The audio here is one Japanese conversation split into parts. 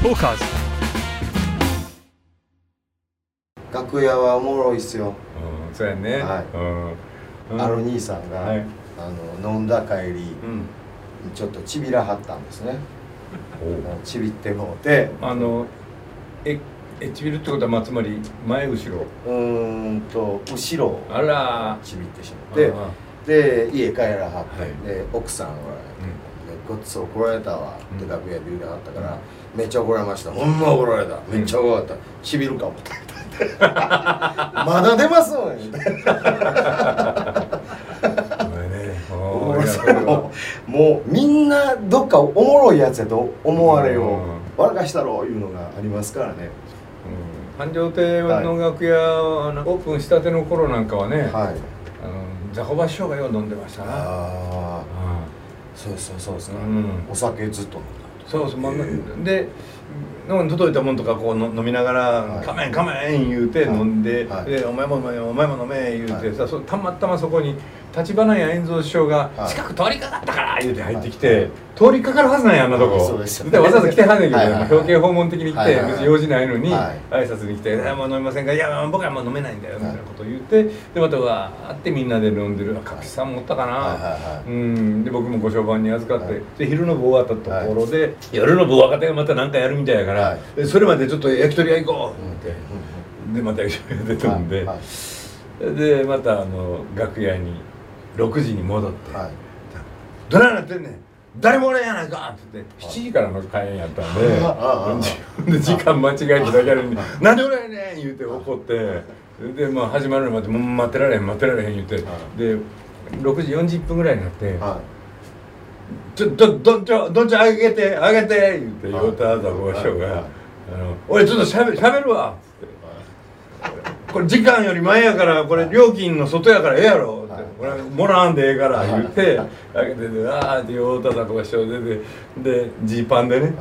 トーカーズ。楽屋はおもろいっすよ、うんそうやね。はい。うん。うん。あの兄さんが、はい。あの飲んだ帰りうん。ちょっとちびらはったんですね。ちびってもうて。あのえエッチビルってことはまあつまり前後ろ。うーんと後ろをあらちびってしまってあ。で家帰らはって、はい。で奥さんはうん「ごっつ怒られたわ」ってうん楽屋で言うてはったから、めっちゃ怒られました。ほんま怒られた。めっちゃ怒られた。ちびるかもまだ出ます もんももうみんなどっかおもろいやつやと思われよう。笑かしたろいうのがありますからね。うん。繁盛亭の楽屋、あのオープンしたての頃なんかはね、はい。あのザコバ師匠がよう飲んでましたな。ああうそうそうそうですね、うんお酒ずっと飲んだそうそう、まあへえでの届いたもんとかこうの飲みながら「かめんかめん」言うて飲んで「でお前もお前もお前も飲め」言うてはさ、そたまたまそこに立花屋円蔵師匠がはい近く通りかかったから言うて入ってきて、通りかかるはずなんやあんなとこ、そうでわざわざ来てはんねんけど、表敬訪問的に来て、別に用事ないのに、は挨拶に来て「えもう飲みませんか?」「いや僕はもう飲めないんだよ」みたいなことを言ってでまたわーってみんなで飲んでるあかきさん持ったかな、うん。で僕もご商売に預かって、はい。で昼の部終わったところで、夜の部若手がまた何かやるみたいやから、それまでちょっと焼き鳥屋行こうって、うん。でまた焼き鳥屋で飛んで、でまたあの楽屋に6時に戻って。はい「どないなってんねん。誰もおれんやないか!」って言って7時からの開演やったんで自分で時間間違えてだけやるんに「なんでおれんねん!」言うて怒ってでまあ始まるまでもう待ってられへん待ってられへん言うてはで6時40分ぐらいになっては「ちょどどんちょどんちょあげてあげて!」言ってはい。ヨタザボ師匠はい。が「あの俺ちょっとしゃべしゃべるわ」っつって。これ時間より前やからこれ料金の外やからええやろってはいこれもらわんでええから言ってあげててああって太田さんとか師匠出てでジーパンでねはい。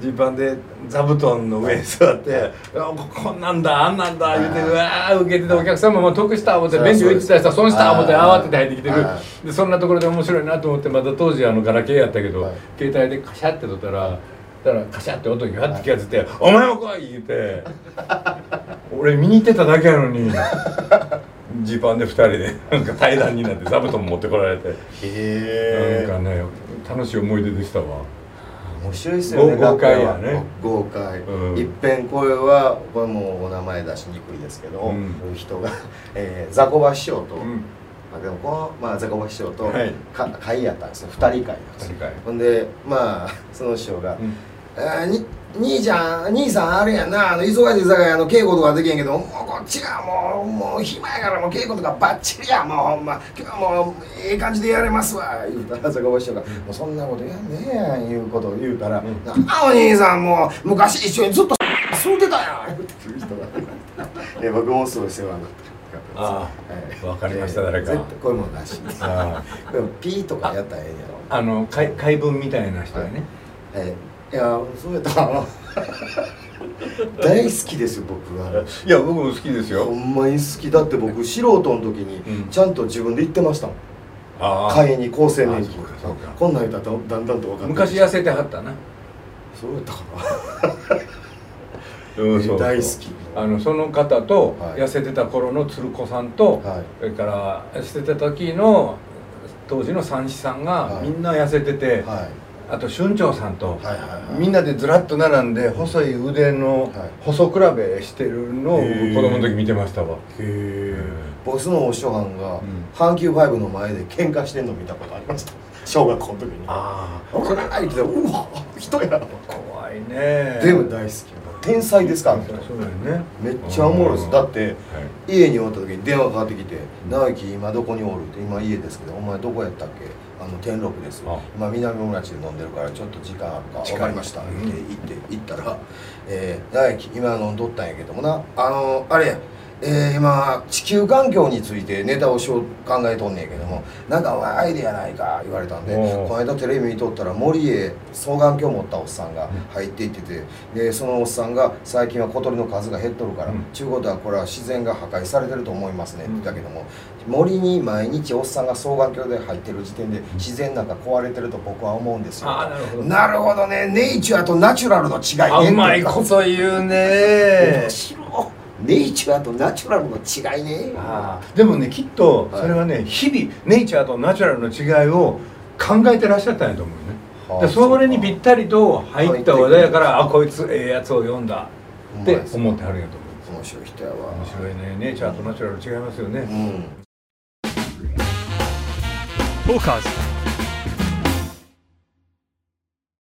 ジーパンで座布団の上に座って「あこんなんだあんなんだ」言うてはいうわー受けててお客さんも得した思って便所行ってたらさ損した思ってはい慌てて入ってきてる。はでそんなところで面白いなと思ってまた当時あのガラケーやったけどはい。携帯でカシャって撮ったらだからカシャって音にガッて気がついて「お前も来い!」言うて。俺見に行ってただけやのにジーパンで2人でなんか対談になって座布団持ってこられて。へえ。なんかね楽しい思い出でしたわ。面白いですよね豪豪快やね。豪快、うん。いっぺんこれはこれもうお名前出しにくいですけど、うん。人が、えー、ザコバ師匠と、うん。あでもこの、まあ、ザコバ師匠と、はい。か会やったんですよ。2人会なんですよ。二人会。ほんでまあその師匠がうん「えーに兄ちゃん兄さんあれやなあの忙しい酒屋の稽古とかできへんけどもうこっちがもうもう暇やからもう稽古とかバッチリやもうほんま今日はもうええ感じでやれますわ」言うたら坂本師匠が「もうそんなことやんねえやん」いうことを言うたら「んあお兄さんもう昔一緒にずっと吸うてたやん」言ってる人が。いや僕もすごい世話になってるああわかりました誰か。絶対こういうものなし。あでもピーとかやったらええんやろ。ああの怪怪文みたいな人やね、えいやそうやったかな。大好きですよ僕は。いや僕も好きですほよんまに好きだって僕素人の時にうん。ちゃんと自分で言ってましたもん、ああ会員に厚生年金こんなん言ったらだんだんと分かって昔痩せてはったな。そうやったかな。うんそう大好き。あのその方とはい。痩せてた頃の鶴子さんと、はい。それから痩せてた時の当時の三子さんがはい。みんな痩せてて、はいあと春長さんと、はいはいはい。みんなでずらっと並んで細い腕のはい。細比べしてるのを子供の時見てましたわ。へえボスのお師匠はんがん。阪急ファイブの前で喧嘩してんの見たことありました。小学校の時に。あ「それ!」言ってたらうわ人やあ怖いね。でも大好き天才ですからそうだよね。めっちゃおもろいです。だってはい。家におった時に電話かかってきて「直樹今どこにおる?」って「今家ですけどお前どこやったっけ?」あの天禄です。あ。今南村地で飲んでるからちょっと時間あるか。分かりました」うん。って言って行ったら「えー、直樹今飲んどったんやけどもな。あのあれやえー、今地球環境についてネタをしよう考えとんねんけどもなんかお前アイデアないか言われたんでこの間テレビ見とったら森へ双眼鏡持ったおっさんが入っていっててでそのおっさんが最近は小鳥の数が減っとるから、うん。ちゅうことはこれは自然が破壊されてると思いますねって言ったけども森に毎日おっさんが双眼鏡で入ってる時点で自然なんか壊れてると僕は思うんですよ。なるほどね。ネイチュアとナチュラルの違いね。あうまいこと言うね。面白いネイチュアとナチュラルの違いね。ああ。でもねきっとそれはね、日々ネイチャーとナチュラルの違いを考えてらっしゃったんやと思うね。はあでそれにぴったりと入った話題やからあこいつええやつを読んだって思ってはるんやと思う。面白い人やわ。面白いね。ネイチャーとナチュラル違いますよね、うん。Talkers